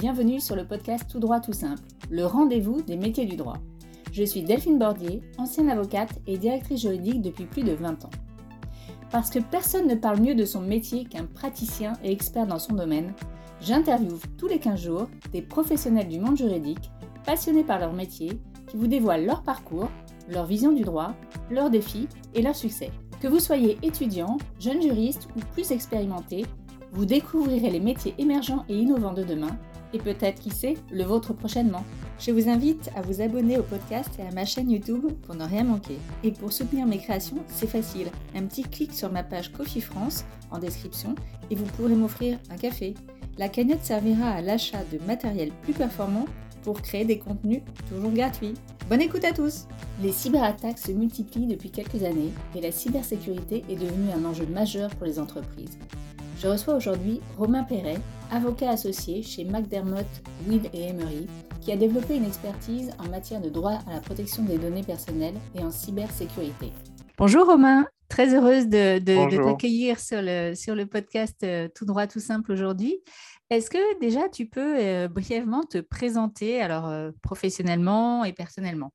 Bienvenue sur le podcast Tout droit tout simple, le rendez-vous des métiers du droit. Je suis Delphine Bordier, ancienne avocate et directrice juridique depuis plus de 20 ans. Parce que personne ne parle mieux de son métier qu'un praticien et expert dans son domaine, j'interviewe tous les 15 jours des professionnels du monde juridique, passionnés par leur métier, qui vous dévoilent leur parcours, leur vision du droit, leurs défis et leurs succès. Que vous soyez étudiant, jeune juriste ou plus expérimenté, vous découvrirez les métiers émergents et innovants de demain, et peut-être, qui sait, le vôtre prochainement. Je vous invite à vous abonner au podcast et à ma chaîne YouTube pour ne rien manquer. Et pour soutenir mes créations, c'est facile. Un petit clic sur ma page Coffee France en description et vous pourrez m'offrir un café. La cagnotte servira à l'achat de matériel plus performant pour créer des contenus toujours gratuits. Bonne écoute à tous Les cyberattaques se multiplient depuis quelques années et la cybersécurité est devenue un enjeu majeur pour les entreprises. Je reçois aujourd'hui Romain Perret, avocat associé chez McDermott, Will et Emery, qui a développé une expertise en matière de droit à la protection des données personnelles et en cybersécurité. Bonjour Romain, très heureuse de, t'accueillir sur le, sur le podcast euh, Tout droit, tout simple aujourd'hui. Est-ce que déjà tu peux euh, brièvement te présenter alors euh, professionnellement et personnellement?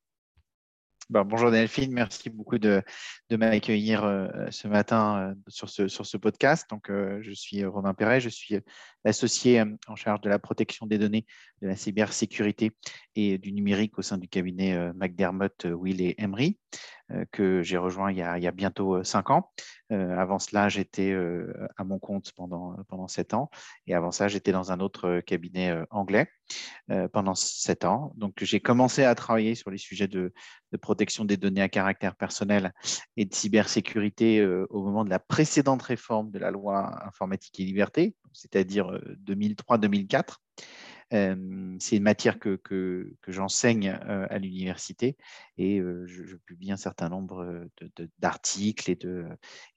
Bonjour Delphine, merci beaucoup de, m'accueillir euh, ce matin sur, ce, sur ce podcast. Donc, je suis Romain Perret, je suis l'associé en charge de la protection des données, de la cybersécurité et du numérique au sein du cabinet McDermott, Will et Emery. Euh, que j'ai rejoint il y, a, bientôt euh, cinq ans. Euh, avant cela, j'étais à mon compte pendant, pendant sept ans. Et avant ça, j'étais dans un autre cabinet anglais pendant sept ans. Donc, j'ai commencé à travailler sur les sujets de, protection des données à caractère personnel et de cybersécurité au moment de la précédente réforme de la loi informatique et liberté, c'est-à-dire 2003-2004 c'est une matière que, que, j'enseigne à l'université et je, publie un certain nombre d'articles et de,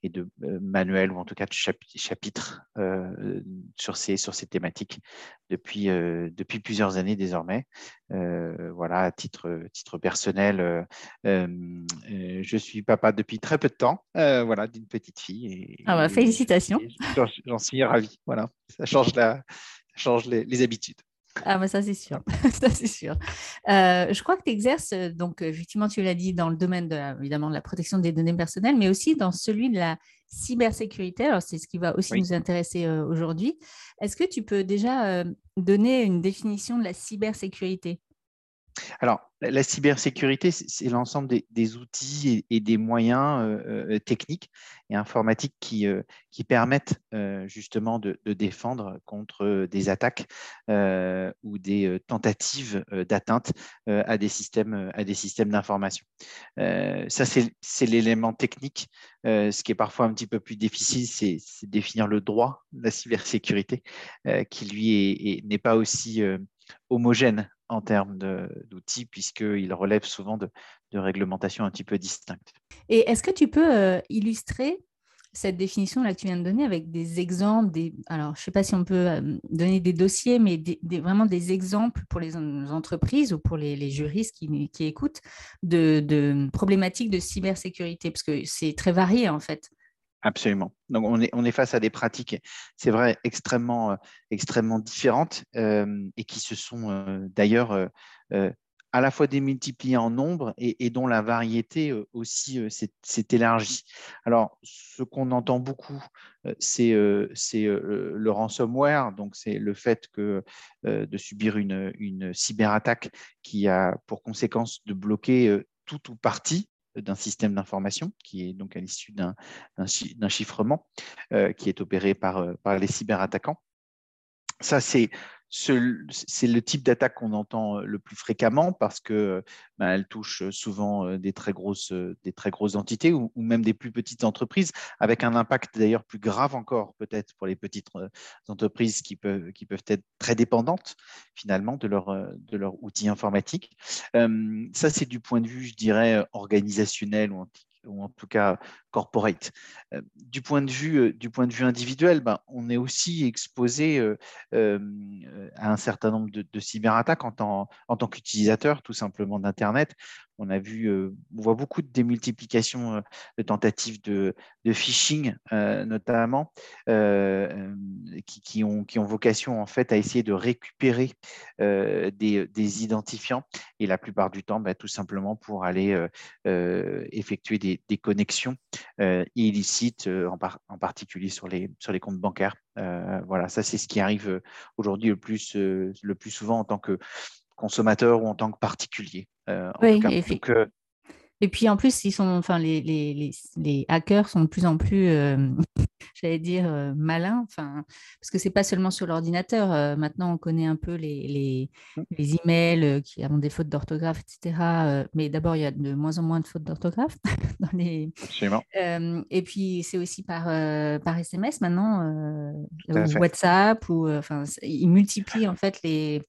et de manuels ou en tout cas de chapitres sur, ces, sur ces thématiques depuis, depuis plusieurs années désormais. voilà, à titre, titre personnel, je suis papa depuis très peu de temps, voilà, d'une petite fille. Et, ah bah, félicitations. J'en suis ravi. Voilà, ça change, la, change les habitudes. Ah, bah ça, c'est sûr. ça, c'est sûr. Euh, je crois que tu exerces, euh, donc, effectivement, tu l'as dit, dans le domaine, de, évidemment, de la protection des données personnelles, mais aussi dans celui de la cybersécurité. Alors, c'est ce qui va aussi nous intéresser euh, aujourd'hui. Est-ce que tu peux déjà donner une définition de la cybersécurité? Alors, la cybersécurité, c'est l'ensemble des, outils et, des moyens euh, euh, techniques et informatiques qui, euh, permettent justement de, défendre contre des attaques ou des tentatives d'atteinte à des systèmes, à des systèmes d'information. ça, c'est l'élément technique. ce qui est parfois un petit peu plus difficile, c'est définir le droit de la cybersécurité, qui lui n'est pas aussi homogène en termes d'outils, puisqu'il relève souvent de, réglementations un petit peu distinctes. Et est-ce que tu peux euh, illustrer cette définition là que tu viens de donner avec des exemples, des, alors je ne sais pas si on peut euh, donner des dossiers, mais vraiment des exemples pour les entreprises ou pour les, juristes qui, écoutent de, problématiques de cybersécurité, parce que c'est très varié en fait. Absolument. Donc, on est, face à des pratiques, c'est vrai, extrêmement, euh, extrêmement différentes euh, et qui se sont euh, d'ailleurs à la fois démultipliées en nombre et, dont la variété aussi s'est élargie. Alors, ce qu'on entend beaucoup, c'est le ransomware, donc c'est le fait de subir une, une cyberattaque qui a pour conséquence de bloquer tout ou partie d'un système d'information qui est donc à l'issue d'un chiffrement euh, qui est opéré par, euh, par les cyberattaquants. Ça, c'est c'est le type d'attaque qu'on entend euh, le plus fréquemment parce que ben, elle touche souvent des très grosses, des très grosses entités ou, même des plus petites entreprises, avec un impact d'ailleurs plus grave encore peut-être pour les petites entreprises qui peuvent, qui peuvent être très dépendantes finalement de leur, de outil informatique. ça, c'est du point de vue, je dirais, organisationnel ou ou en tout cas corporate. Euh, du, point de vue, euh, du point de vue individuel, ben, on est aussi exposé euh, à un certain nombre de, cyberattaques en tant, en tant qu'utilisateur tout simplement d'Internet. On a vu, on voit beaucoup de démultiplication de tentatives de, phishing, notamment, qui, ont, vocation en fait à essayer de récupérer des, identifiants et la plupart du temps, bah, tout simplement pour aller effectuer des, connexions illicites, en, particulier sur les, comptes bancaires. voilà, ça c'est ce qui arrive aujourd'hui le plus souvent en tant que consommateur ou en tant que particulier. Euh, oui, et puis en plus, ils sont, enfin, les, les, les, hackers sont de plus en plus, euh, j'allais dire, euh, malins, enfin, parce que c'est pas seulement sur l'ordinateur. maintenant, on connaît un peu les, les, mmh. les emails qui ont des fautes d'orthographe, etc. mais d'abord, il y a de moins en moins de fautes d'orthographe dans les. et puis, c'est aussi par, par SMS maintenant, ou WhatsApp, ou enfin, ils multiplient en fait les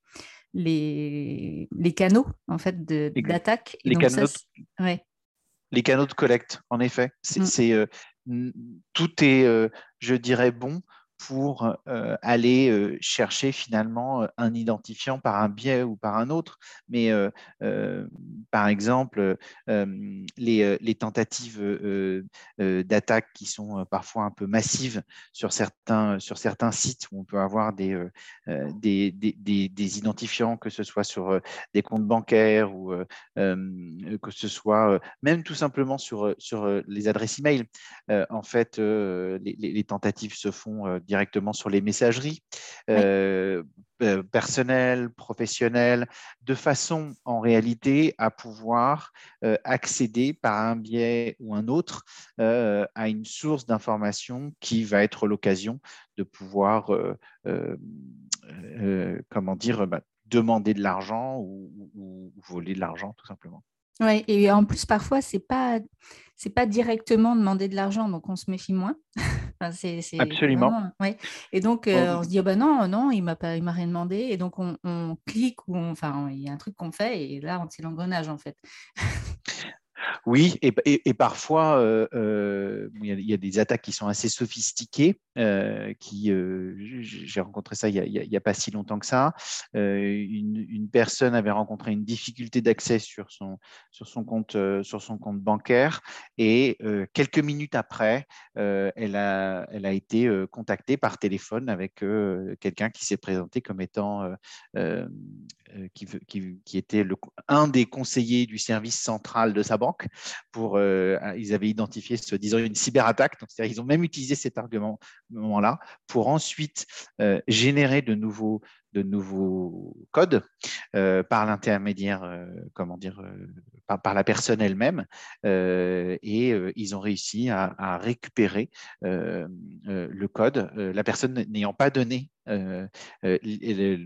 les, les canaux en fait d'attaque. Les, canaux, les canaux de collecte, en effet. C'est, mm. euh, tout est, euh, je dirais, bon pour aller chercher finalement un identifiant par un biais ou par un autre. Mais par exemple, les, tentatives d'attaque qui sont parfois un peu massives sur certains, sur certains sites où on peut avoir des, des, des, identifiants, que ce soit sur des comptes bancaires ou que ce soit même tout simplement sur, sur les adresses email. en fait, les, les, tentatives se font directement sur les messageries euh, euh, personnelles, professionnelles, de façon en réalité à pouvoir euh, accéder par un biais ou un autre à une source d'information qui va être l'occasion de pouvoir, comment dire, bah, demander de l'argent ou, voler de l'argent tout simplement. Oui, et en plus, parfois, ce n'est pas, pas directement demander de l'argent, donc on se méfie moins. Absolument. ouais. Et donc, euh, on se dit, oh ben non, non, il ne m'a rien demandé. Et donc, on, clique ou enfin, il y a un truc qu'on fait et là, c'est l'engrenage, en fait. Oui, et, parfois, euh, euh, il, y a, des attaques qui sont assez sophistiquées. Euh, qui, j'ai rencontré ça il n'y a, pas si longtemps que ça. Une, personne avait rencontré une difficulté d'accès sur son, sur, son compte, sur son compte bancaire et quelques minutes après, elle, a, elle a été contactée par téléphone avec quelqu'un qui s'est présenté comme étant qui, qui, était un des conseillers du service central de sa banque pour, euh, ils avaient identifié ce disant une cyberattaque. Donc, ils ont même utilisé cet argument-là pour ensuite euh, générer de nouveaux, de nouveaux codes euh, par l'intermédiaire, comment dire, par, la personne elle-même, et ils ont réussi à, récupérer le code, la personne n'ayant pas donné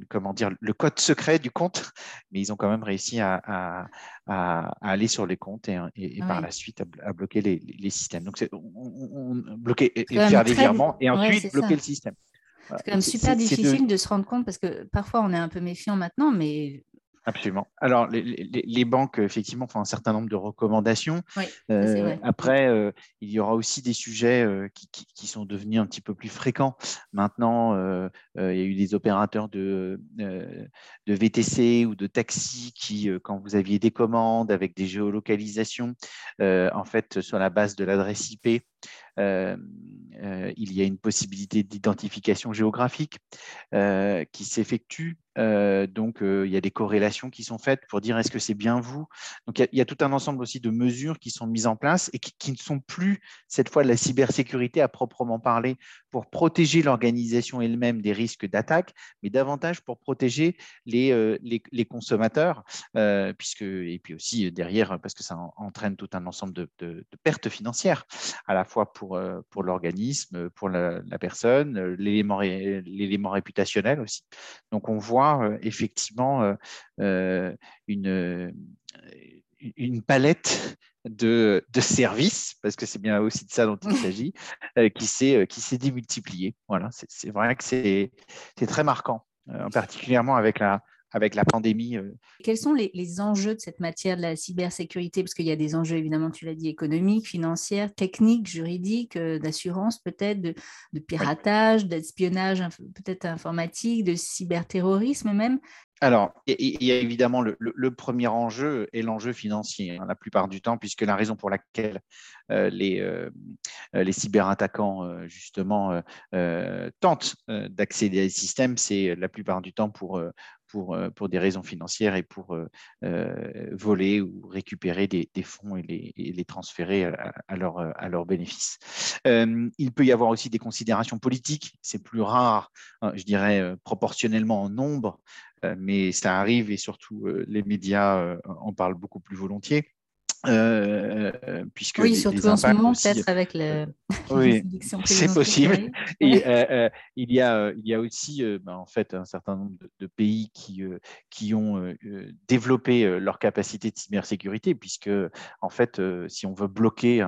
comment dire, le code secret du compte, mais ils ont quand même réussi à, aller sur les comptes et, par la suite à, bloquer les, systèmes. Donc, on, bloquer et, faire des virements et ensuite bloquer le système. C'est quand même super difficile de... se rendre compte parce que parfois on est un peu méfiant maintenant, mais Absolument. Alors, les, banques, effectivement, font un certain nombre de recommandations. Euh, après, euh, il y aura aussi des sujets euh, qui, sont devenus un petit peu plus fréquents. Maintenant, il y a eu des opérateurs de, de VTC ou de taxi qui, quand vous aviez des commandes avec des géolocalisations, en fait, sur la base de l'adresse IP, il y a une possibilité d'identification géographique qui s'effectue euh, donc, euh, il y a des corrélations qui sont faites pour dire est-ce que c'est bien vous? Donc, il y, a, tout un ensemble aussi de mesures qui sont mises en place et qui, ne sont plus cette fois de la cybersécurité à proprement parler pour protéger l'organisation elle-même des risques d'attaque, mais davantage pour protéger les, euh, les, consommateurs, puisque et puis aussi derrière parce que ça entraîne tout un ensemble de, pertes financières à la fois pour pour l'organisme, pour la, la personne, l'élément l'élément réputationnel aussi. Donc, on voit euh, effectivement euh, euh, une, une palette de, services, parce que c'est bien aussi de ça dont il s'agit, qui s'est démultipliée. Voilà, c'est vrai que c'est très marquant, particulièrement avec la, avec la pandémie. Euh. Quels sont les, enjeux de cette matière de la cybersécurité? Parce qu'il y a des enjeux, évidemment, tu l'as dit, économiques, financiers, techniques, juridiques, euh, d'assurance peut-être, de, piratage, d'espionnage peut-être informatique, de cyberterrorisme même. alors, il y a évidemment le, premier enjeu est l'enjeu financier, hein, la plupart du temps, puisque la raison pour laquelle euh, les, euh, les cyberattaquants, justement, tentent d'accéder à des systèmes, c'est la plupart du temps pour, pour, pour des raisons financières et pour voler ou récupérer des, fonds et les, transférer à, leur, à leur bénéfice. il peut y avoir aussi des considérations politiques, c'est plus rare, hein, je dirais, proportionnellement en nombre, euh, mais ça arrive et surtout euh, les médias euh, en parlent beaucoup plus volontiers. Puisque oui, surtout en ce moment, peut-être avec le. oui, c'est possible. Et il, y a, il y a aussi ben, en fait un certain nombre de, pays qui, qui ont développé leur capacité de cybersécurité, puisque en fait, si on veut bloquer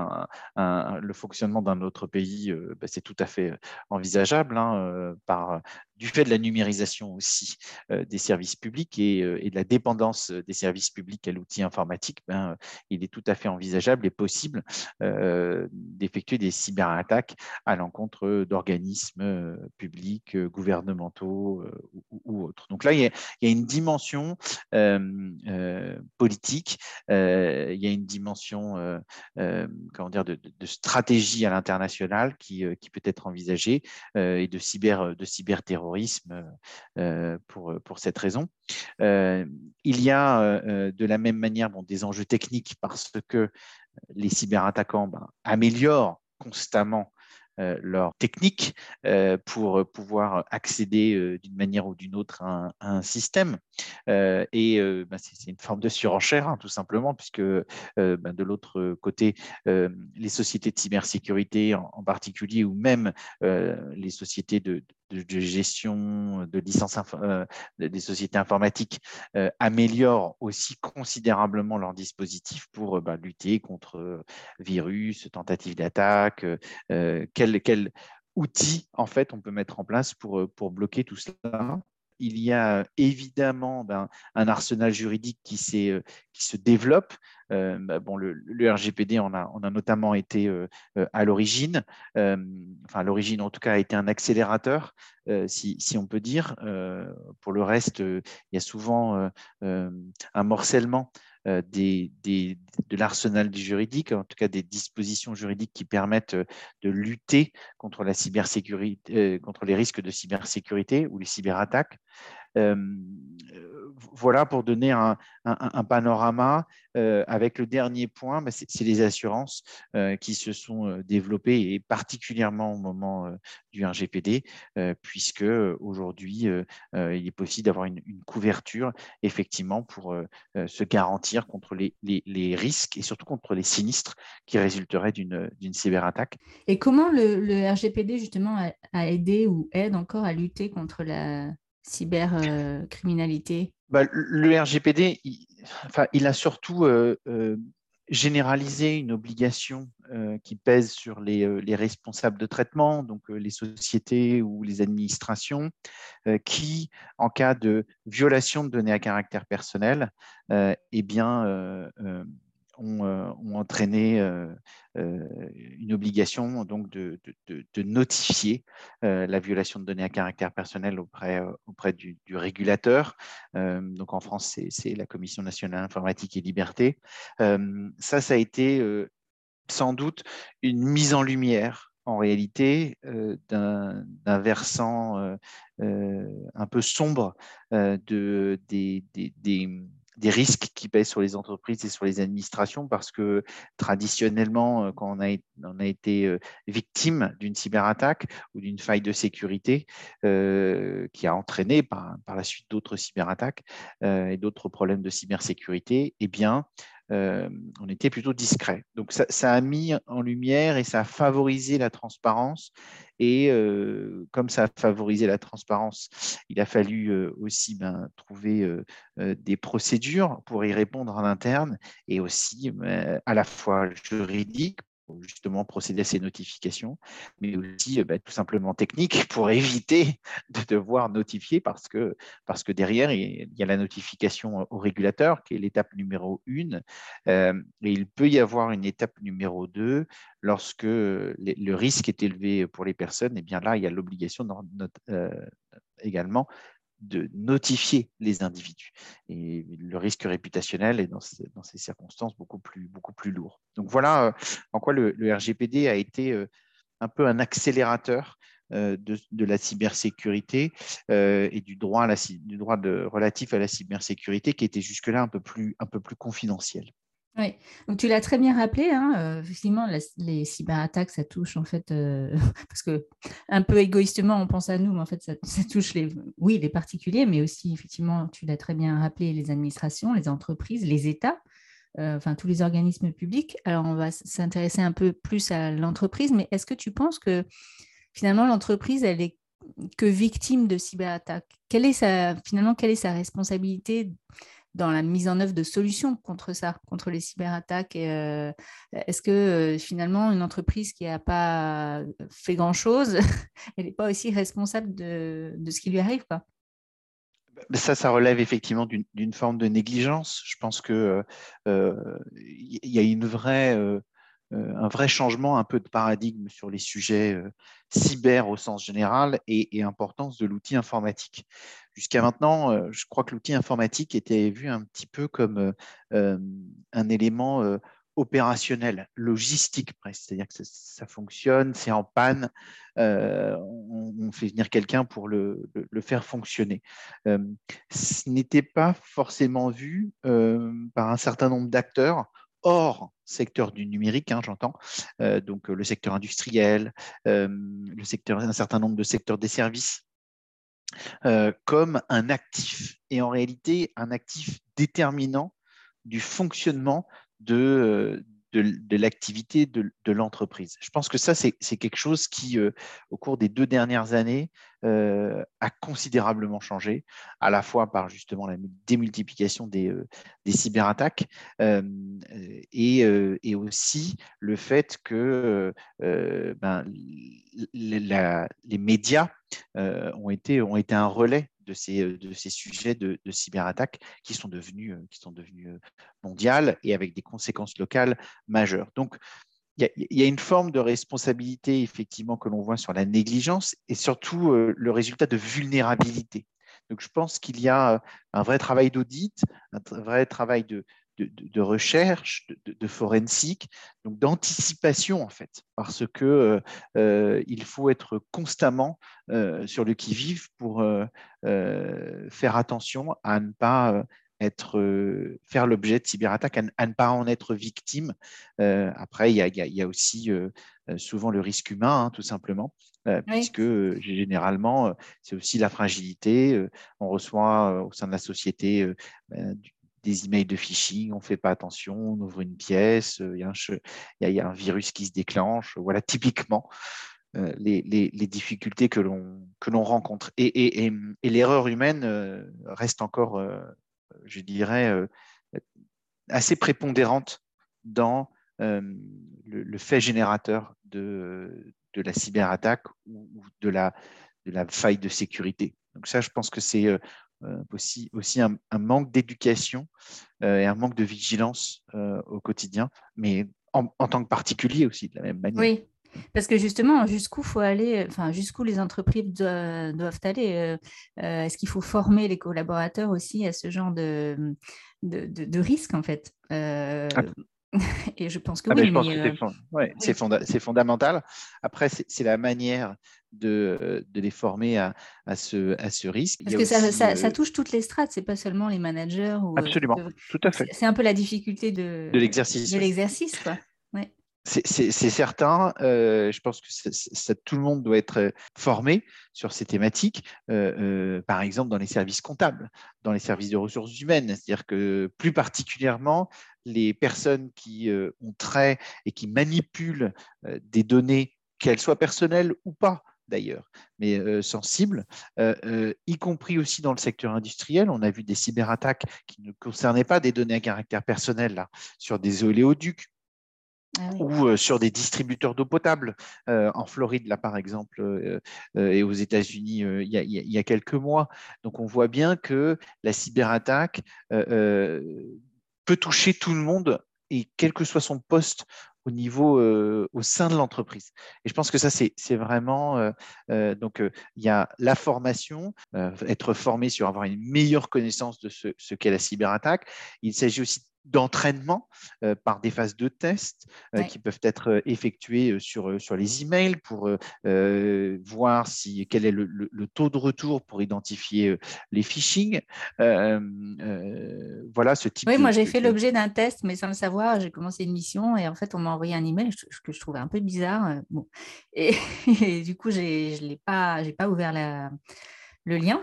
le fonctionnement d'un autre pays, ben, c'est tout à fait envisageable hein, par du fait de la numérisation aussi euh, des services publics euh, et, de la dépendance des services publics à l'outil informatique, ben, il est tout à fait envisageable et possible euh, d'effectuer des cyberattaques à l'encontre d'organismes publics, gouvernementaux ou, autres. Donc là, il y a, une dimension politique, il y a une dimension comment dire, de, stratégie à l'international qui, peut être envisagée et de de cyberterrorisme euh, pour cette raison. Euh, il y a euh, de la même manière des enjeux techniques parce que les cyberattaquants ben, améliorent constamment euh, leur technique euh, pour pouvoir accéder euh, d'une manière ou d'une autre à un, système. et bah, c'est une forme de surenchère, hein, tout simplement, puisque bah, de l'autre côté, les sociétés de cybersécurité en, particulier, ou même les sociétés de, gestion de licences des sociétés informatiques améliorent aussi considérablement leurs dispositifs pour bah, lutter contre virus, tentatives d'attaque, quel, outil en fait on peut mettre en place euh, pour bloquer tout cela? Il y a évidemment ben, un arsenal juridique qui, euh, se développe. Euh, bah, bon, le, RGPD en a, notamment été à l'origine, enfin l'origine en tout cas a été un accélérateur, si, on peut dire. pour le reste, il y a souvent un morcellement euh, de l'arsenal juridique, en tout cas des dispositions juridiques qui permettent euh, de lutter contre la cybersécurité, euh, contre les risques de cybersécurité ou les cyberattaques voilà pour donner un, panorama. avec le dernier point, bah, c'est les assurances qui se sont développées et particulièrement au moment du RGPD, puisque aujourd'hui, il est possible d'avoir une, couverture effectivement pour se garantir contre les, risques et surtout contre les sinistres qui résulteraient d'une cyberattaque. Et comment le, RGPD justement a aidé ou aide encore à lutter contre la cybercriminalité bah, Le RGPD, il, enfin, il a surtout euh, euh, généralisé une obligation euh, qui pèse sur les, les, responsables de traitement, donc les sociétés ou les administrations, qui, en cas de violation de données à caractère personnel, eh bien, euh, ont, entraîné euh, euh, une obligation donc de, notifier la violation de données à caractère personnel auprès, auprès du, régulateur. donc en France, c'est la Commission nationale informatique et liberté. ça, ça a été sans doute une mise en lumière en réalité d'un versant un peu sombre de, des, des risques qui pèsent sur les entreprises et sur les administrations parce que traditionnellement, euh, quand on a, été euh, victime d'une cyberattaque ou d'une faille de sécurité euh, qui a entraîné par, par la suite d'autres cyberattaques et d'autres problèmes de cybersécurité, eh bien, euh, on était plutôt discret. Donc ça, a mis en lumière et ça a favorisé la transparence. Et euh, comme ça a favorisé la transparence, il a fallu euh, aussi ben, trouver des procédures pour y répondre en interne et aussi à la fois justement procéder à ces notifications, mais aussi euh, bah, tout simplement technique pour éviter de devoir notifier parce que, derrière, il y a la notification au régulateur qui est l'étape numéro une, euh, et il peut y avoir une étape numéro deux lorsque le risque est élevé pour les personnes, et bien là, il y a l'obligation euh, également de notifier les individus. Et le risque réputationnel est dans, ces circonstances beaucoup plus, lourd. Donc voilà en quoi le, RGPD a été un peu un accélérateur de, de, la cybersécurité et du droit, relatif à la cybersécurité qui était jusque-là un peu plus confidentiel. Oui, donc tu l'as très bien rappelé, hein, euh, effectivement, les cyberattaques, ça touche en fait, euh, parce que un peu égoïstement, on pense à nous, mais en fait, ça, touche les, oui, les particuliers, mais aussi, effectivement, tu l'as très bien rappelé, les administrations, les entreprises, les États, euh, enfin tous les organismes publics. Alors, on va s'intéresser un peu plus à l'entreprise, mais est-ce que tu penses que finalement, l'entreprise, elle est que victime de cyberattaques? Quelle est sa, finalement, quelle est sa responsabilité dans la mise en œuvre de solutions contre ça, contre les cyberattaques. Euh, est-ce que euh, finalement, une entreprise qui n'a pas fait grand-chose, elle n'est pas aussi responsable de, ce qui lui arrive quoi? Ça, ça relève effectivement d'une forme de négligence. Je pense qu'il euh, y a une vraie euh, un vrai changement, un peu de paradigme sur les sujets euh, cyber au sens général et, importance de l'outil informatique. Jusqu'à maintenant, euh, je crois que l'outil informatique était vu un petit peu comme un élément opérationnel, logistique presque, c'est-à-dire que ça, fonctionne, c'est en panne, on, fait venir quelqu'un pour le, faire fonctionner. ce n'était pas forcément vu par un certain nombre d'acteurs hors secteur du numérique, hein, j'entends, euh, donc euh, le secteur industriel, euh, le secteur, un certain nombre de secteurs des services, comme un actif, et en réalité un actif déterminant du fonctionnement de, de, l'activité de, l'entreprise. Je pense que ça, c'est quelque chose qui, au cours des deux dernières années, euh, a considérablement changé, à la fois par justement la démultiplication des, euh, cyberattaques et, et, aussi le fait que ben, les médias ont, été, un relais de ces, euh, sujets de, de cyberattaques qui sont devenus, euh, qui devenus euh, mondiales et avec des conséquences locales majeures. Donc, il y, a une forme de responsabilité effectivement que l'on voit sur la négligence et surtout le résultat de vulnérabilité. Donc, je pense qu'il y a un vrai travail d'audit, un vrai travail de, recherche, de, forensique, donc d'anticipation en fait, parce que euh, euh, il faut être constamment euh, sur le qui-vive pour faire attention à ne pas être, faire l'objet de cyberattaques, à, ne pas en être victime. après, il y, a, aussi souvent le risque humain, hein, tout simplement, puisque généralement, c'est aussi la fragilité. on reçoit au sein de la société du, des emails de phishing, on ne fait pas attention, on ouvre une pièce, euh, il y, a un, virus qui se déclenche. Voilà typiquement euh, les, difficultés que l'on rencontre. Et, l'erreur humaine euh, reste encore, je dirais, assez prépondérante dans le, fait générateur de, la cyberattaque ou, de, la, faille de sécurité. Donc ça, je pense que c'est euh, aussi, un, manque d'éducation euh, et un manque de vigilance euh, au quotidien, mais en, tant que particulier aussi, de la même manière. Oui, parce que justement, jusqu'où faut aller, enfin jusqu'où les entreprises doivent, aller. Est-ce qu'il faut former les collaborateurs aussi à ce genre de, de, de, risque en fait Et je pense que oui. c'est fondamental. Après, c'est la manière de, de, les former à, à, ce, à ce risque. Parce que ça, ça, ça, touche toutes les strates, c'est pas seulement les managers. Ou, Absolument, tout à fait. C'est un peu la difficulté de, de l'exercice. De l'exercice, quoi. C'est certain. Euh, je pense que tout le monde doit être euh, formé sur ces thématiques. Euh, par exemple, dans les services comptables, dans les services de ressources humaines. C'est-à-dire que plus particulièrement, les personnes qui ont trait et qui manipulent des données, qu'elles soient personnelles ou pas, d'ailleurs, mais sensibles, y compris aussi dans le secteur industriel. On a vu des cyberattaques qui ne concernaient pas des données à caractère personnel sur des oléoducs ah ou sur des distributeurs d'eau potable en Floride, là par exemple, et aux États-Unis il, y a quelques mois. Donc on voit bien que la cyberattaque peut toucher tout le monde et quel que soit son poste au niveau au sein de l'entreprise. Et je pense que ça, c'est vraiment donc il y a la formation, être formé sur avoir une meilleure connaissance de ce, ce qu'est la cyberattaque. Il s'agit aussi d'entraînement euh, par des phases de test euh, qui peuvent être euh, effectuées sur, sur les emails pour voir si, quel est le, taux de retour pour identifier les phishing. voilà ce type Oui, moi j'ai fait l'objet d'un test, mais sans le savoir, j'ai commencé une mission et en fait on m'a envoyé un email que je trouvais un peu bizarre. Bon. Et, et du coup, je n'ai pas, pas ouvert la le lien.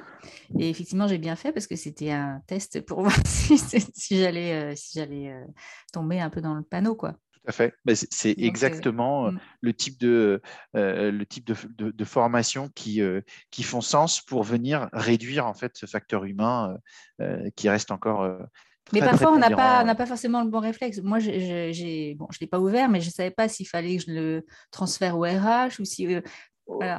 Et effectivement, j'ai bien fait parce que c'était un test pour voir si, j'allais euh, si j'allais euh, tomber un peu dans le panneau. Quoi. Tout à fait. c'est exactement euh, mm. le type de, le type de, de, formation qui, qui font sens pour venir réduire en fait ce facteur humain qui reste encore. mais parfois, on n'a pas, pas forcément le bon réflexe. Moi, j'ai, bon, je ne l'ai pas ouvert, mais je ne savais pas s'il fallait que je le transfère au RH ou si.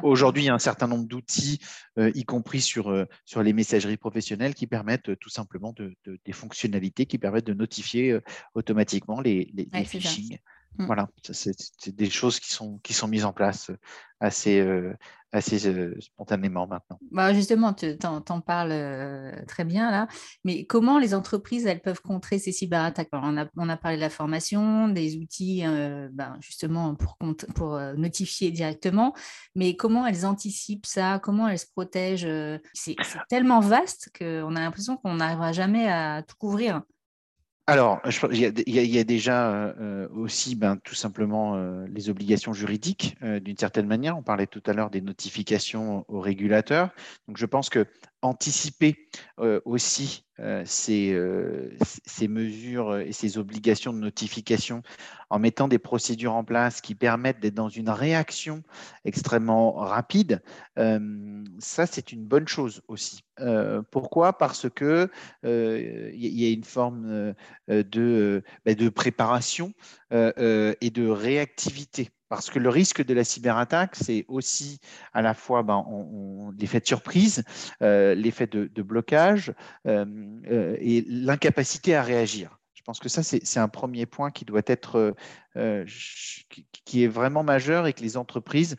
Aujourd'hui, il y a un certain nombre d'outils, euh, y compris sur, euh, sur les messageries professionnelles, qui permettent euh, tout simplement de, des fonctionnalités qui permettent de notifier automatiquement les, les, phishing. Mmh. Voilà, c'est des choses qui sont, qui sont mises en place assez, assez spontanément maintenant. Bah justement, tu en, parles très bien là, mais comment les entreprises elles peuvent contrer ces cyberattaques? On a, on a parlé de la formation, des outils ben, justement pour, pour notifier directement, mais comment elles anticipent ça, comment elles se protègent? C'est tellement vaste qu'on a l'impression qu'on n'arrivera jamais à tout couvrir. Alors, il y, a déjà euh, aussi ben, tout simplement euh, les obligations juridiques euh, d'une certaine manière. On parlait tout à l'heure des notifications aux régulateurs. Donc, je pense que anticiper aussi euh, euh, ces, mesures et ces obligations de notification en mettant des procédures en place qui permettent d'être dans une réaction extrêmement rapide, euh, ça c'est une bonne chose aussi. pourquoi? Parce que il y a une forme bah, de préparation et de réactivité. Parce que le risque de la cyberattaque, c'est aussi à la fois ben, l'effet de surprise, l'effet de, blocage, euh, et l'incapacité à réagir. Je pense que ça, c'est un premier point qui doit être, euh, euh, qui est vraiment majeur et que les entreprises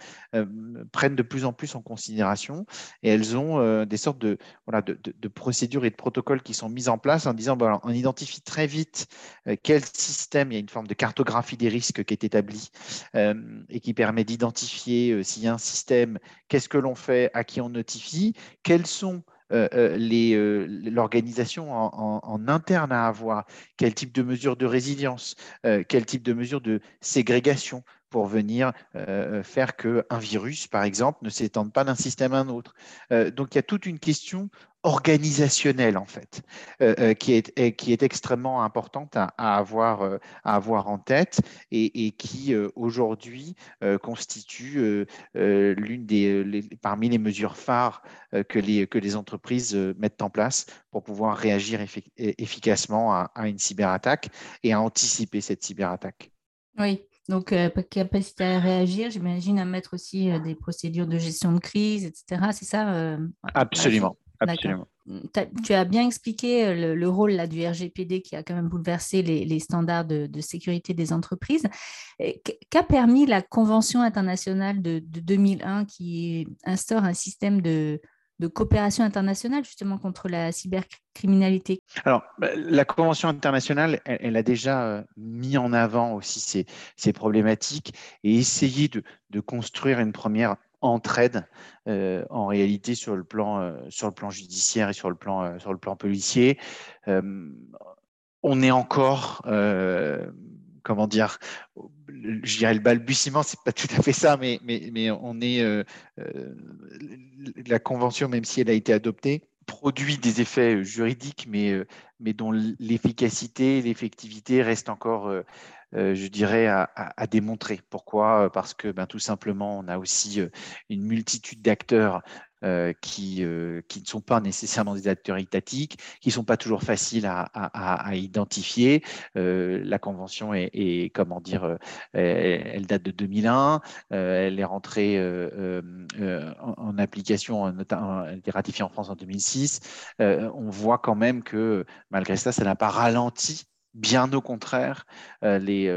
prennent de plus en plus en considération. Et elles ont des sortes de, voilà, de, procédures et de protocoles qui sont mis en place en disant, ben, on identifie très vite quel système, il y a une forme de cartographie des risques qui est établie et qui permet d'identifier s'il y a un système, qu'est-ce que l'on fait, à qui on notifie, quels sont euh, euh, euh, l'organisation en, interne à avoir, quel type de mesures de résilience, quel type de mesures de ségrégation? Pour venir faire qu'un virus, par exemple, ne s'étende pas d'un système à un autre. donc il y a toute une question organisationnelle, en fait, euh, euh, qui, est, qui est extrêmement importante à, avoir, euh, à avoir en tête et, qui, aujourd'hui, constitue l'une des, parmi les mesures phares que, les, que les entreprises mettent en place pour pouvoir réagir efficacement à, à, une cyberattaque et à anticiper cette cyberattaque. Oui, donc, capacité à réagir, j'imagine à mettre aussi des procédures de gestion de crise, etc. C'est ça Absolument. Absolument. Tu as bien expliqué euh, le, rôle là, du RGPD qui a quand même bouleversé les, standards de, sécurité des entreprises. Qu'a permis la Convention internationale de, 2001 qui instaure un système de, coopération internationale justement contre la cybercriminalité. Alors, bah, la Convention internationale, elle, a déjà euh, mis en avant aussi ces, problématiques et essayé de, construire une première entraide euh, en réalité sur le plan euh, sur le plan judiciaire et sur le plan sur le plan policier. On est encore comment dire je dirais le balbutiement c'est pas tout à fait ça mais on est la convention même si elle a été adoptée produit des effets juridiques mais mais dont l'efficacité l'effectivité reste encore euh, je dirais, à, démontrer. Pourquoi? Parce que ben, tout simplement, on a aussi euh, une multitude d'acteurs euh, qui, qui ne sont pas nécessairement des acteurs étatiques, qui ne sont pas toujours faciles à, identifier. la convention est, comment dire, elle, date de 2001, elle est rentrée en, application, notamment, elle est ratifiée en France en 2006. on voit quand même que malgré ça, ça n'a pas ralenti bien au contraire les,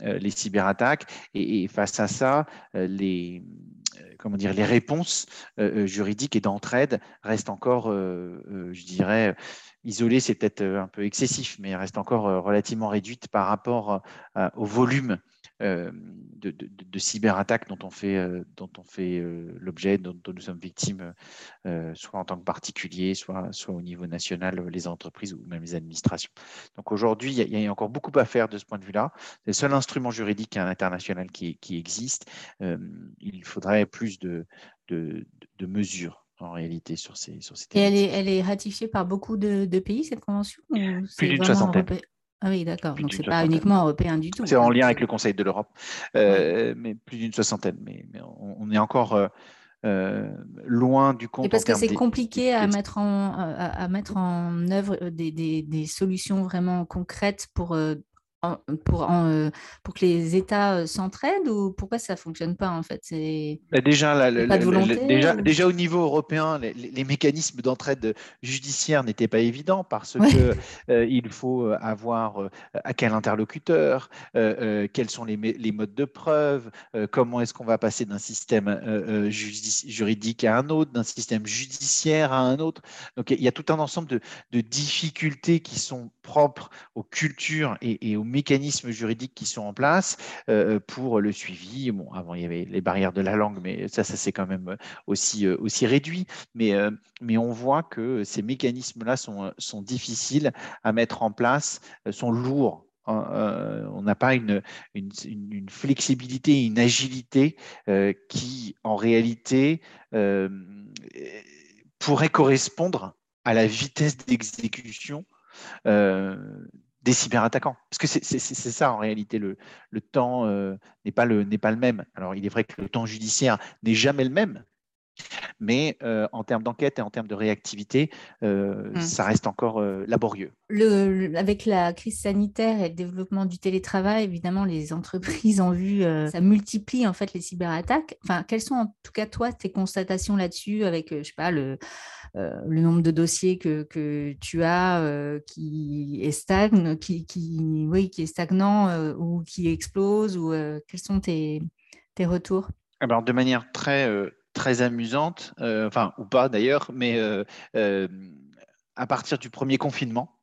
les cyberattaques. Et, face à ça, les, comment dire, les réponses juridiques et d'entraide restent encore, je dirais, isolées, c'est peut-être un peu excessif, mais restent encore relativement réduites par rapport au volume euh, de, de, cyberattaques dont on fait, euh, dont on fait euh, l'objet, dont, nous sommes victimes, soit en tant que particulier, soit, soit au niveau national, les entreprises ou même les administrations. Donc aujourd'hui, il y, a encore beaucoup à faire de ce point de vue-là. C'est le seul instrument juridique international qui, qui existe. il faudrait plus de, de, mesures en réalité sur ces, sur ces Et elle est, elle est, ratifiée par beaucoup de, pays, cette convention Plus d'une soixantaine. Ah oui, d'accord. Donc, ce n'est pas uniquement européen du tout. C'est en lien avec le Conseil de l'Europe, euh, mais plus d'une soixantaine. Mais, on, est encore euh, euh, loin du compte. Et parce que c'est compliqué à mettre, en, à, mettre en œuvre des, des, des, solutions vraiment concrètes pour pour, euh, pour que les États euh, s'entraident ou pourquoi ça ne fonctionne pas en fait? C'est déjà, au niveau européen, les, mécanismes d'entraide judiciaire n'étaient pas évidents parce qu'il que euh, il faut avoir à quel interlocuteur, quels sont les, les, modes de preuve, comment est-ce qu'on va passer d'un système juridique à un autre, d'un système judiciaire à un autre. Donc il y a tout un ensemble de, de difficultés qui sont propres aux cultures et, et aux mécanismes juridiques qui sont en place euh, pour le suivi. Avant, il y avait les barrières de la langue, mais ça, ça s'est quand même aussi, euh, aussi réduit. Mais, euh, on voit que ces mécanismes-là sont, sont difficiles à mettre en place, sont lourds on n'a pas une, flexibilité, une agilité qui, en réalité, pourrait correspondre à la vitesse d'exécution des cyberattaquants. Parce que c'est ça en réalité, le, temps euh, n'est pas, pas le même. Alors il est vrai que le temps judiciaire n'est jamais le même, mais euh, en termes d'enquête et en termes de réactivité, euh, mmh. ça reste encore euh, laborieux. Le, avec la crise sanitaire et le développement du télétravail, évidemment, les entreprises ont vu, ça multiplie en fait les cyberattaques. Enfin, quelles sont en tout cas toi tes constatations là-dessus avec, je sais pas, le, le nombre de dossiers que, que tu as qui est stagne, qui, qui, oui, qui est stagnant ou qui explose ou quels sont tes, tes retours? Alors, de manière très très amusante, euh, enfin, ou pas d'ailleurs, mais euh, euh, à partir du premier confinement,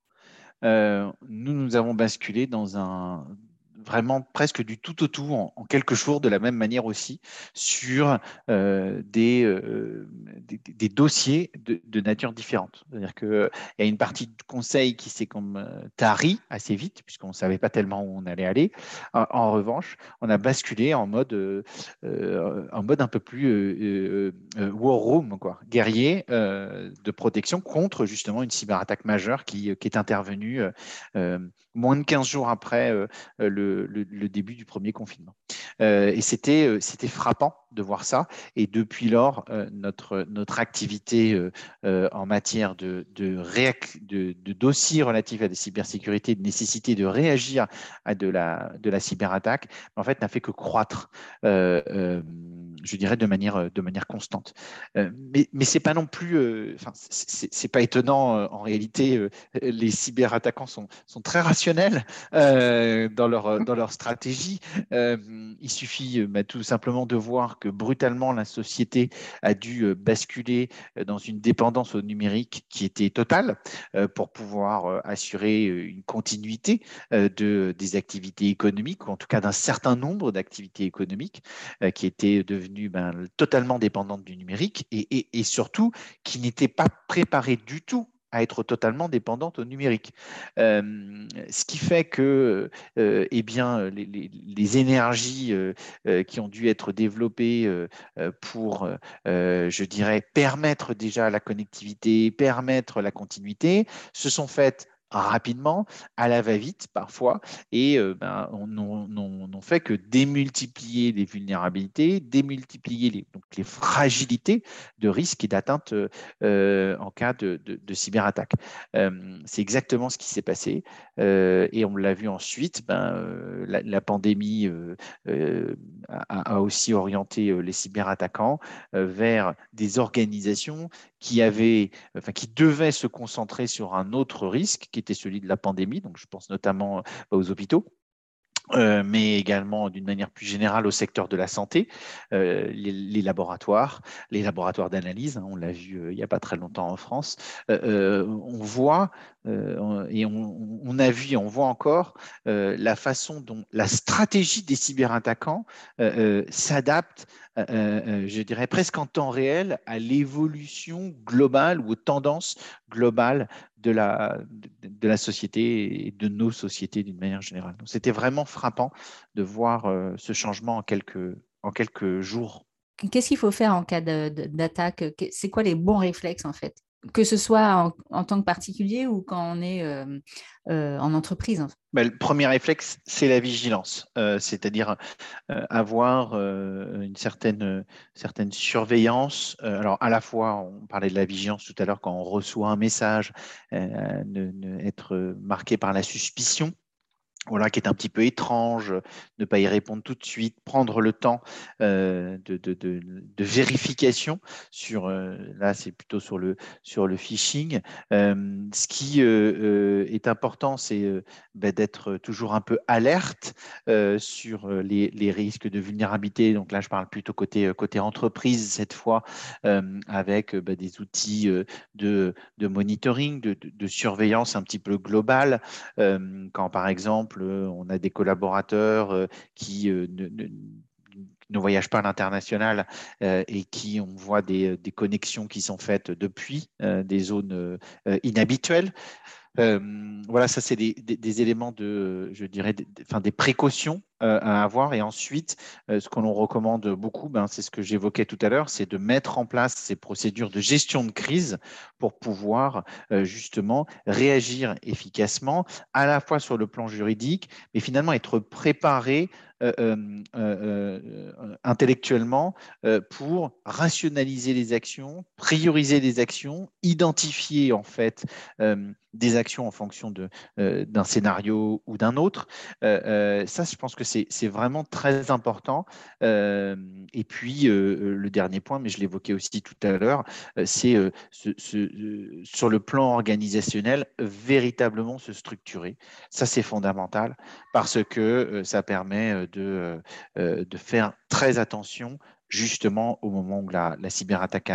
nous, nous avons basculé dans un, vraiment presque du tout au tout en, quelques jours, de la même manière aussi, sur euh, des, euh, des, dossiers de, nature différente. C'est-à-dire qu'il y a une partie du conseil qui s'est comme euh, tari assez vite, puisqu'on ne savait pas tellement où on allait aller. En, revanche, on a basculé en mode, en mode un peu plus war room, quoi, guerrier de protection contre justement une cyberattaque majeure qui, qui est intervenue moins de 15 jours après le le, début du premier confinement. Euh, et c'était, euh, c'était frappant de voir ça. Et depuis lors, euh, notre, notre activité en matière de, de, dossiers relatifs à la cybersécurité, de nécessité de réagir à de la, de la cyberattaque, en fait, n'a fait que croître je dirais de manière, de manière constante. mais mais c'est pas non plus, enfin, c'est pas étonnant en réalité. les cyberattaquants sont, sont très rationnels dans leur dans leur stratégie. Euh, il suffit euh, bah, tout simplement de voir que brutalement la société a dû euh, basculer dans une dépendance au numérique qui était totale pour pouvoir assurer une continuité de, des activités économiques, ou en tout cas d'un certain nombre d'activités économiques qui étaient devenues ben, totalement dépendantes du numérique et surtout qui n'étaient pas préparées du tout à être totalement dépendante au numérique. ce qui fait que eh bien, les, énergies qui ont dû être développées pour, je dirais, permettre déjà la connectivité, permettre la continuité, se sont faites rapidement, à la va-vite parfois, et euh, ben, on n'ont fait que démultiplier les vulnérabilités, démultiplier les, donc les fragilités de risque et d'atteinte euh, en cas de, de, cyberattaque. Euh, c'est exactement ce qui s'est passé, et on l'a vu ensuite, ben, la, pandémie a, a, aussi orienté les cyberattaquants vers des organisations qui avait, enfin, qui devait se concentrer sur un autre risque, qui était celui de la pandémie. Donc, je pense notamment aux hôpitaux. Euh, mais également d'une manière plus générale au secteur de la santé, euh, les, laboratoires, les laboratoires d'analyse, hein, on l'a vu euh, il n'y a pas très longtemps en France, on voit et on, a vu on voit encore la façon dont la stratégie des cyberattaquants s'adapte je dirais presque en temps réel, à l'évolution globale ou aux tendances globales de la, de, la société et de nos sociétés d'une manière générale. C'était vraiment frappant de voir euh, ce changement en quelques, en quelques jours. Qu'est-ce qu'il faut faire en cas d'attaque? C'est quoi les bons réflexes en fait? Que ce soit en, tant que particulier ou quand on est euh, euh, en entreprise ben, Le premier réflexe, c'est la vigilance, c'est-à-dire avoir une certaine, certaine surveillance. alors, à la fois, on parlait de la vigilance tout à l'heure, quand on reçoit un message, être marqué par la suspicion, voilà, qui est un petit peu étrange, ne pas y répondre tout de suite, prendre le temps euh, de, de, de, vérification sur, euh, là c'est plutôt sur le, sur le phishing. Euh, ce qui est important, c'est bah, d'être toujours un peu alerte sur les, les, risques de vulnérabilité. Donc là, je parle plutôt côté, côté entreprise cette fois, avec bah, des outils de, monitoring, de, surveillance un petit peu globale, quand par exemple, on a des collaborateurs euh, qui euh, ne, voyagent pas à l'international euh, et qui on voit des, connexions qui sont faites depuis des zones inhabituelles. voilà, ça c'est des, éléments de, je dirais, des précautions à avoir. Et ensuite, ce que l'on recommande beaucoup, ben, c'est ce que j'évoquais tout à l'heure, c'est de mettre en place ces procédures de gestion de crise pour pouvoir justement réagir efficacement, à la fois sur le plan juridique, mais finalement être préparé intellectuellement pour rationaliser les actions, prioriser les actions, identifier en fait des actions en fonction d'un scénario ou d'un autre. ça, je pense que c'est vraiment très important. et puis, le dernier point, mais je l'évoquais aussi tout à l'heure, c'est sur le plan organisationnel, véritablement se structurer. Ça, c'est fondamental parce que ça permet de, de faire très attention justement au moment où la, cyberattaque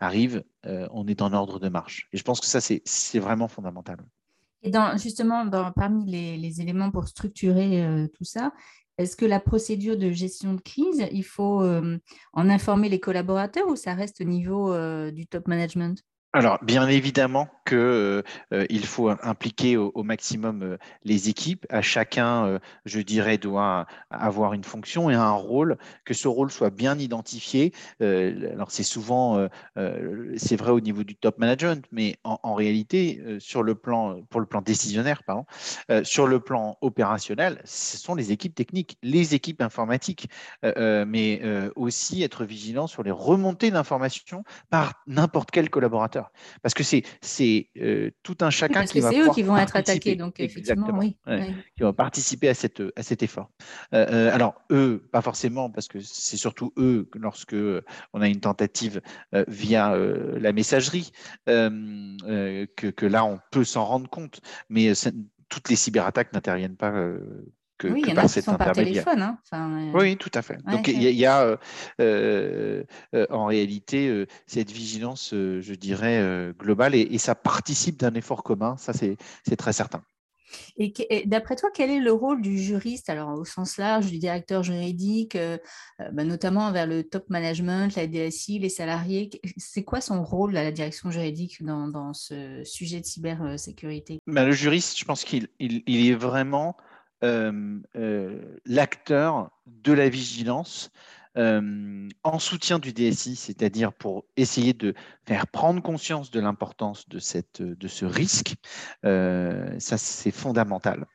arrive, on est en ordre de marche. Et je pense que ça, c'est vraiment fondamental. Et justement, parmi les, éléments pour structurer euh, tout ça, est-ce que la procédure de gestion de crise, il faut euh, en informer les collaborateurs ou ça reste au niveau euh, du top management? Alors, bien évidemment qu'il euh, euh, faut impliquer au, maximum euh, les équipes. À chacun, je dirais, doit avoir une fonction et un rôle, que ce rôle soit bien identifié. alors, c'est souvent, c'est vrai au niveau du top management, mais en, réalité, sur le plan, pour le plan décisionnaire, pardon, sur le plan opérationnel, ce sont les équipes techniques, les équipes informatiques, mais aussi être vigilant sur les remontées d'informations par n'importe quel collaborateur. Parce que c'est euh, tout un chacun qui va. C'est eux qui vont être attaqués, donc effectivement, oui, Qui vont participer à, cette, à cet effort. Euh, euh, alors, eux, pas forcément, parce que c'est surtout eux, lorsque on a une tentative via la messagerie, que, que, là, on peut s'en rendre compte. Mais toutes les cyberattaques n'interviennent pas oui, il y en a qui sont par téléphone. Hein. Euh, oui, tout à fait. Donc il y, a, euh, euh, en réalité cette vigilance, je dirais, globale et, ça participe d'un effort commun, ça c'est très certain. Et, d'après toi, quel est le rôle du juriste, alors au sens large, du directeur juridique, bah, notamment vers le top management, la DSI, les salariés? C'est quoi son rôle à la direction juridique dans, ce sujet de cybersécurité? Ben, Le juriste, je pense qu'il est vraiment l'acteur de la vigilance euh, en soutien du DSI, c'est-à-dire pour essayer de faire prendre conscience de l'importance de, cette, de ce risque. ça, c'est fondamental.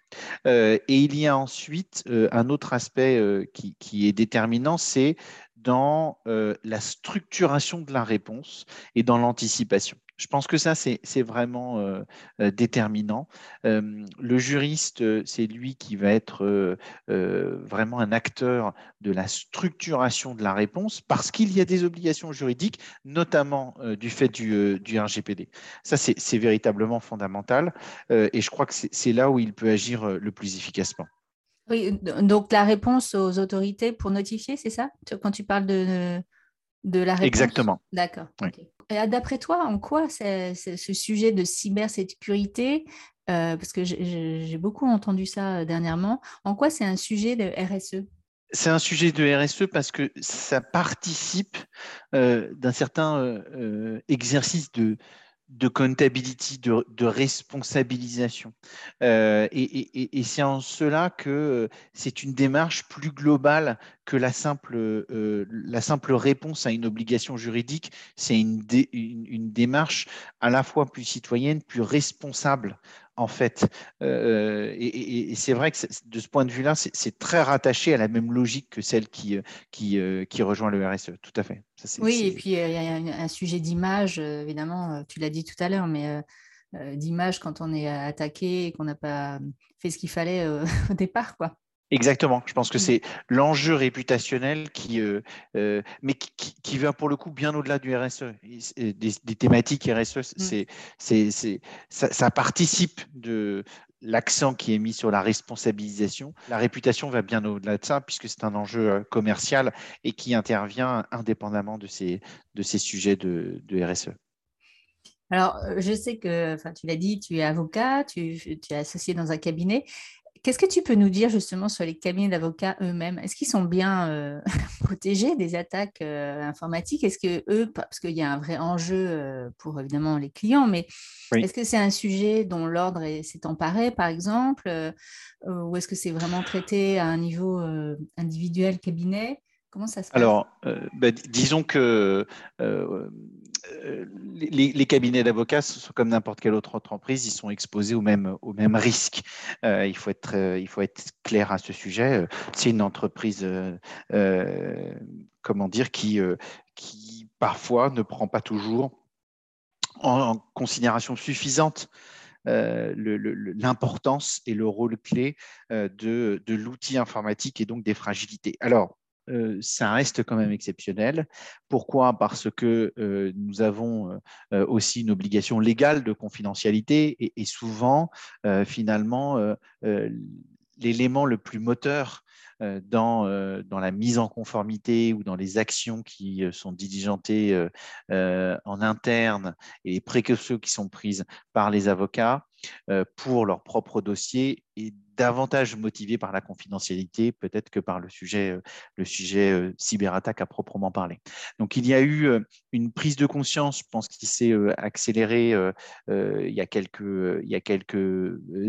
et il y a ensuite un autre aspect qui, qui, est déterminant, c'est dans la structuration de la réponse et dans l'anticipation. Je pense que ça, c'est vraiment euh, euh, déterminant. Euh, le juriste, c'est lui qui va être vraiment un acteur de la structuration de la réponse parce qu'il y a des obligations juridiques, notamment du fait du, du RGPD. Ça, c'est véritablement fondamental et je crois que c'est là où il peut agir le plus efficacement. Oui, donc la réponse aux autorités pour notifier, c'est ça? Quand tu parles de, de la réponse Exactement. D'accord. D'après toi, en quoi ce sujet de cybersécurité, euh, parce que j'ai beaucoup entendu ça euh, dernièrement, en quoi c'est un sujet de RSE c'est un sujet de RSE parce que ça participe euh, d'un certain exercice de, de comptability, de, responsabilisation. Euh, et, c'est en cela que euh, c'est une démarche plus globale que la simple, euh, la simple réponse à une obligation juridique. C'est une, une, démarche à la fois plus citoyenne, plus responsable en fait. Euh, et, c'est vrai que de ce point de vue-là, c'est très rattaché à la même logique que celle qui, euh, qui, euh, qui rejoint le RSE, tout à fait. oui, et puis il y a un, sujet d'image, évidemment, tu l'as dit tout à l'heure, mais d'image quand on est attaqué et qu'on n'a pas fait ce qu'il fallait au départ, quoi. Exactement. Je pense que mm. c'est l'enjeu réputationnel qui, euh, euh, mais qui, va pour le coup bien au-delà du RSE. Des, thématiques RSE, mm. c'est, ça, participe de l'accent qui est mis sur la responsabilisation. La réputation va bien au-delà de ça puisque c'est un enjeu euh, commercial et qui intervient indépendamment de ces, de ces sujets de, RSE. Alors, je sais que, enfin, tu l'as dit, tu es avocat, tu, tu, es associé dans un cabinet. Qu'est-ce que tu peux nous dire justement sur les cabinets d'avocats eux-mêmes? Est-ce qu'ils sont bien euh, protégés des attaques euh, informatiques? Est-ce que eux, parce qu'il y a un vrai enjeu euh, pour évidemment les clients, mais est-ce que c'est un sujet dont l'ordre s'est emparé, par exemple, ou est-ce que c'est vraiment traité à un niveau individuel cabinet? Comment ça se passe? Alors, bah, disons que euh, les, cabinets d'avocats comme n'importe quelle autre entreprise, ils sont exposés au même, au même risque. Euh, il, faut être, euh, clair à ce sujet. C'est une entreprise, comment qui parfois ne prend pas toujours en, considération suffisante l'importance et le rôle clé de, de l'outil informatique et donc des fragilités. Alors, ça reste quand même exceptionnel. Pourquoi? Parce que nous avons aussi une obligation légale de confidentialité et, souvent, finalement, l'élément le plus moteur dans, la mise en conformité ou dans les actions qui sont diligentées en interne et les précautions qui sont prises par les avocats pour leur propre dossier est davantage motivé par la confidentialité peut-être que par le sujet, euh, le sujet euh, cyberattaque à proprement parler. Donc il y a eu euh, une prise de conscience, je pense, qui s'est accélérée il, y a quelques,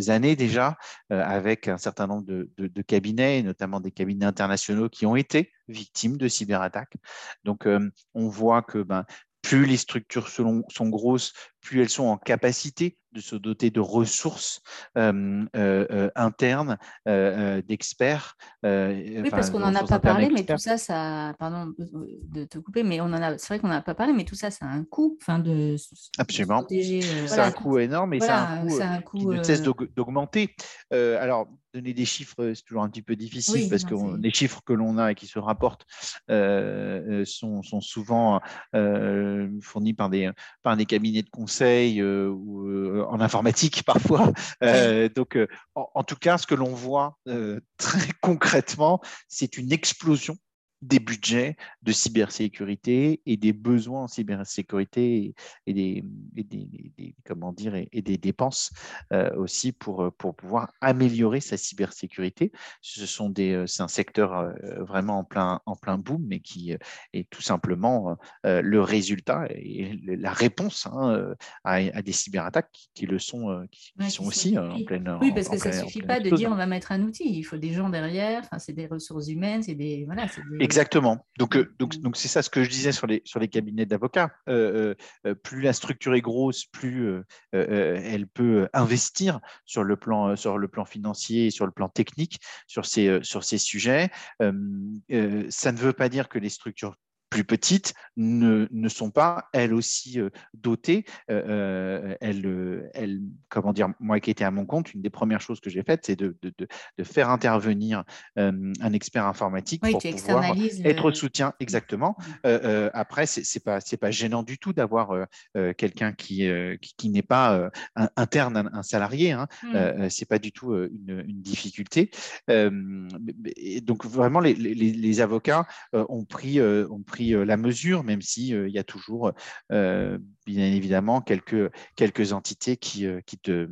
années déjà, avec un certain nombre de, de, cabinets, notamment des cabinets internationaux qui ont été victimes de cyberattaques. Donc on voit que ben, plus les structures sont grosses, plus elles sont en capacité de se doter de ressources euh, euh, euh, internes, d'experts. oui, parce qu'on n'en a pas parlé, mais tout ça, ça, pardon de te couper, mais on en a, c'est vrai qu'on n'en a pas parlé, mais tout ça, ça a un coût, enfin de. Absolument. c'est un coût énorme et c'est un, coût qui ne cesse d'augmenter. alors, donner des chiffres, c'est toujours un petit peu difficile parce que les chiffres que l'on a et qui se rapportent sont, sont, souvent fournis par des, par des cabinets de conseil euh, ou euh, en informatique parfois. Euh, donc, en, tout cas, ce que l'on voit très concrètement, c'est une explosion des budgets de cybersécurité et des besoins en cybersécurité et des, comment dire, et, des dépenses euh, aussi pour, pour pouvoir améliorer sa cybersécurité. Ce sont des, euh, c'est un secteur euh, vraiment en plein, en plein boom, mais qui est tout simplement le résultat et la réponse hein, à, des cyberattaques qui, le sont, qui, sont aussi en pleine. Oui, parce que ça ne suffit pas de dire on va mettre un outil, il faut des gens derrière, enfin, c'est des ressources humaines, c'est des. Voilà, des... Exactement. Donc, euh, donc, donc c'est ça ce que je disais sur les, sur les cabinets d'avocats. Euh, euh, plus la structure est grosse, plus elle peut investir sur le plan, sur le plan financier et sur le plan technique sur ces, sur ces sujets. ça ne veut pas dire que les structures plus petites ne, ne, sont pas elles aussi dotées. elles, elles, comment dire, moi qui étais à mon compte, une des premières choses que j'ai faites, c'est de, de, de, faire intervenir un expert informatique pour pouvoir être soutien. Exactement. Mmh. après, c'est pas c'est pas gênant du tout d'avoir quelqu'un qui, qui, qui n'est pas interne, un, un salarié. Hein. Mmh. c'est pas du tout une, une difficulté. donc vraiment, les, les, les avocats ont pris ont pris la mesure, même s'il y a toujours, bien évidemment, quelques, quelques entités qui, qui te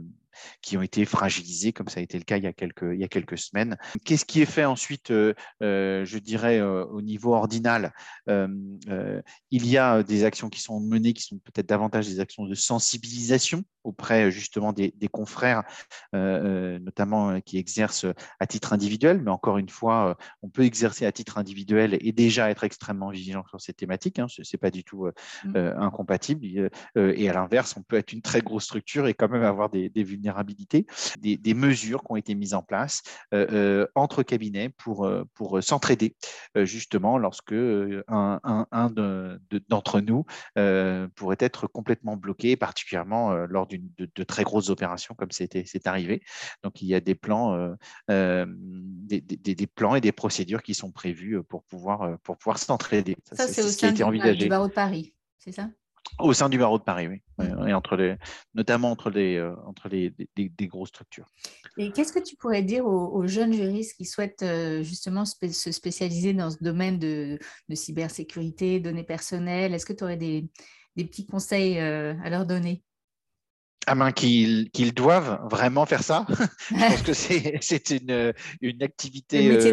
qui ont été fragilisés, comme ça a été le cas il y a quelques, il y a quelques semaines. Qu'est-ce qui est fait ensuite, euh, euh, je dirais, euh, au niveau ordinal Il y a des actions qui sont menées, qui sont peut-être davantage des actions de sensibilisation? Auprès justement des, confrères, notamment qui exercent à titre individuel, mais encore une fois, on peut exercer à titre individuel et déjà être extrêmement vigilant sur ces thématiques, hein, ce n'est pas du tout mmh. incompatible, et à l'inverse, on peut être une très grosse structure et quand même avoir des, des vulnérabilité, des, mesures qui ont été mises en place euh, euh, entre cabinets pour, euh, pour s'entraider, justement, lorsque un, un, d'entre nous pourrait être complètement bloqué, particulièrement lors d'une, de, très grosses opérations comme c'était, c'est arrivé. Donc, il y a des plans, des, des, plans et des procédures qui sont prévus pour pouvoir, pour pouvoir s'entraider. Ça, c'est, au sein du barreau de Paris, c'est ça? Au sein du barreau de Paris, oui, mmh. et entre les, notamment entre les, euh, entre les, des, grosses structures. Et qu'est-ce que tu pourrais dire aux, jeunes juristes qui souhaitent euh, justement se spécialiser dans ce domaine de, de cybersécurité, données personnelles? Est-ce que tu aurais des, des, petits conseils euh, à leur donner? À main qu'ils doivent vraiment faire ça. je pense que c'est une, une, activité euh,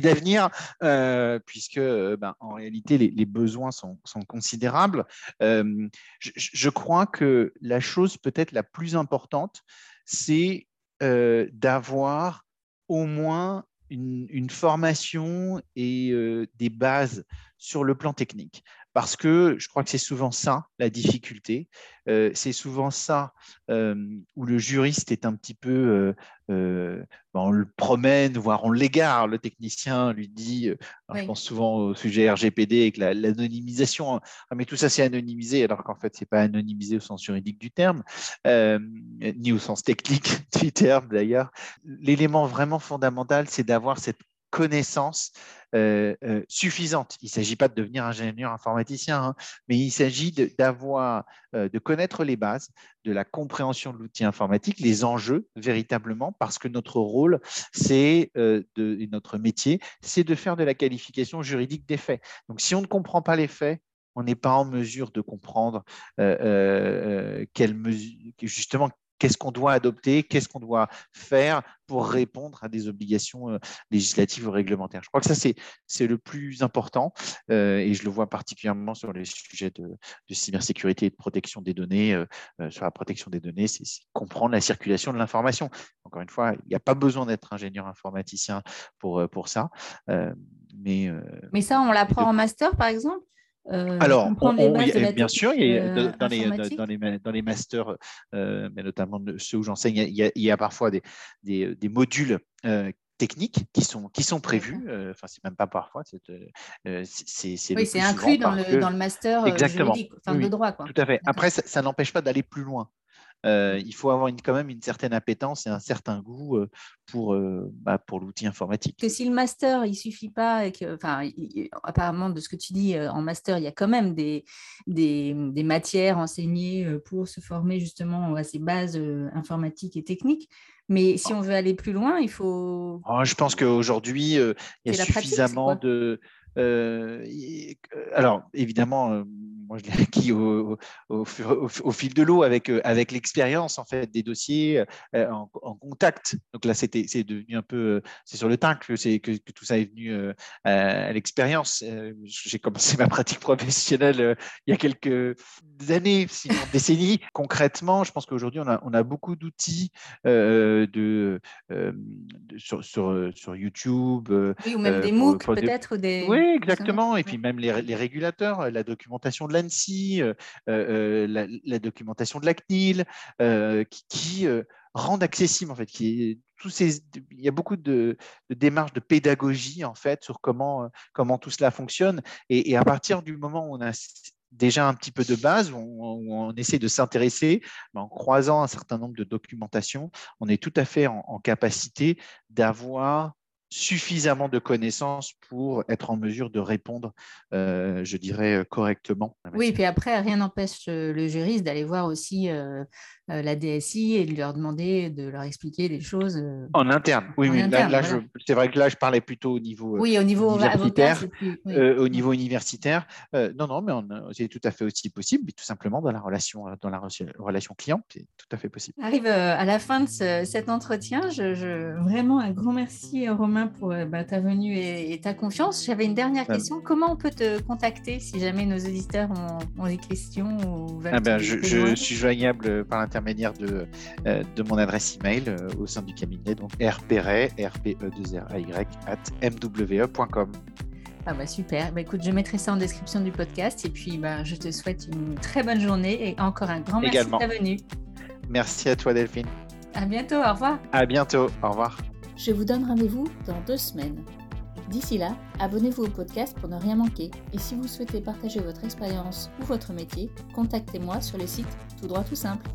d'avenir, euh, puisque euh, ben, en réalité les, les besoins sont, sont considérables. je, je, crois que la chose peut-être la plus importante, c'est d'avoir au moins une, une formation et des bases sur le plan technique parce que je crois que c'est souvent ça la difficulté. Euh, c'est souvent ça euh, où le juriste est un petit peu, euh, ben, on le promène, voire on l'égare. Le technicien lui dit, je pense souvent au sujet RGPD avec l'anonymisation, ah, mais tout ça c'est anonymisé, alors qu'en fait c'est pas anonymisé au sens juridique du terme, ni au sens technique du terme d'ailleurs. L'élément vraiment fondamental, c'est d'avoir cette connaissance euh, euh, suffisante. Il ne s'agit pas de devenir ingénieur informaticien, hein, mais il s'agit d'avoir, euh, de, connaître les bases, de la compréhension de l'outil informatique, les enjeux véritablement, parce que notre rôle, c'est de notre métier, c'est de faire de la qualification juridique des faits. Donc, si on ne comprend pas les faits, on n'est pas en mesure de comprendre quelle justement qu'est-ce qu'on doit adopter, qu'est-ce qu'on doit faire pour répondre à des obligations euh, législatives ou réglementaires? Je crois que ça, c'est le plus important euh, et je le vois particulièrement sur les sujets de, cybersécurité et de protection des données. Euh, sur la protection des données, c'est comprendre la circulation de l'information. Encore une fois, il n'y a pas besoin d'être ingénieur informaticien pour, pour ça. mais, mais ça, on l'apprend en master, par exemple? Euh, Alors, bien sûr, il y a, euh, dans, les, dans, les, dans, les, masters, euh, mais notamment ceux où j'enseigne, il, il, y a parfois des, des, des modules techniques qui sont, qui sont prévus. Enfin, c'est même pas parfois. C'est, oui, c'est inclus dans le, dans le master Exactement. juridique, enfin, de droit. Quoi. Tout à fait. Après, ça, ça n'empêche pas d'aller plus loin. Euh, il faut avoir quand même une certaine appétence et un certain goût euh, pour, euh, bah, pour l'outil informatique. Que si le master, il suffit pas, et que, enfin, apparemment, de ce que tu dis, en master, il y a quand même des, des, des matières enseignées pour se former justement à ces bases informatiques et techniques. Mais si on veut aller plus loin, il faut. Oh, je pense qu'aujourd'hui, il y a suffisamment de. Alors, évidemment, moi je l'ai acquis au, au, fil de l'eau avec, euh, avec l'expérience en fait des dossiers euh, en, contact. Donc là, c'était c'est devenu un peu, euh, c'est sur le teint que, que, que tout ça est venu à, l'expérience. J'ai commencé ma pratique professionnelle il y a quelques années, sinon décennies. Concrètement, je pense qu'aujourd'hui, on a, on a beaucoup d'outils de, sur, sur, sur, YouTube. Oui, ou même des MOOC peut-être. Des... Oui, exactement. Et puis même les, les régulateurs, la documentation de la l'ANSI, la, documentation de la CNIL, qui, rendent accessible en fait, qui, tous ces, il y a beaucoup de, démarches de pédagogie en fait sur comment, comment tout cela fonctionne. Et, à partir du moment où on a déjà un petit peu de base, où on, essaie de s'intéresser, en croisant un certain nombre de documentations, on est tout à fait en capacité d'avoir suffisamment de connaissances pour être en mesure de répondre, euh, je dirais, correctement. Oui, et puis après, rien n'empêche le juriste d'aller voir aussi euh, la DSI et de leur demander de leur expliquer les choses. En interne, oui, oui. là, c'est vrai que là, je parlais plutôt au niveau, oui, au niveau universitaire. au niveau universitaire. non, non, mais c'est tout à fait aussi possible, mais tout simplement dans la relation, dans la relation client, c'est tout à fait possible. Arrive à la fin de cet entretien. Je, vraiment un grand merci, Romain pour euh, bah, ta venue et, ta confiance. J'avais une dernière question. Comment on peut te contacter si jamais nos auditeurs ont, des questions ou ah ben, je, suis joignable par l'intermédiaire de, euh, de mon adresse email euh, au sein du cabinet, donc rpre, rpe 2 ray at mwe.com. Ah bah super. Bah écoute, je mettrai ça en description du podcast et puis bah, je te souhaite une très bonne journée et encore un grand merci de ta venue. Merci à toi Delphine. À bientôt, au revoir. À bientôt, au revoir. Je vous donne rendez-vous dans deux semaines. D'ici là, abonnez-vous au podcast pour ne rien manquer. Et si vous souhaitez partager votre expérience ou votre métier, contactez-moi sur le site Tout droit tout simple.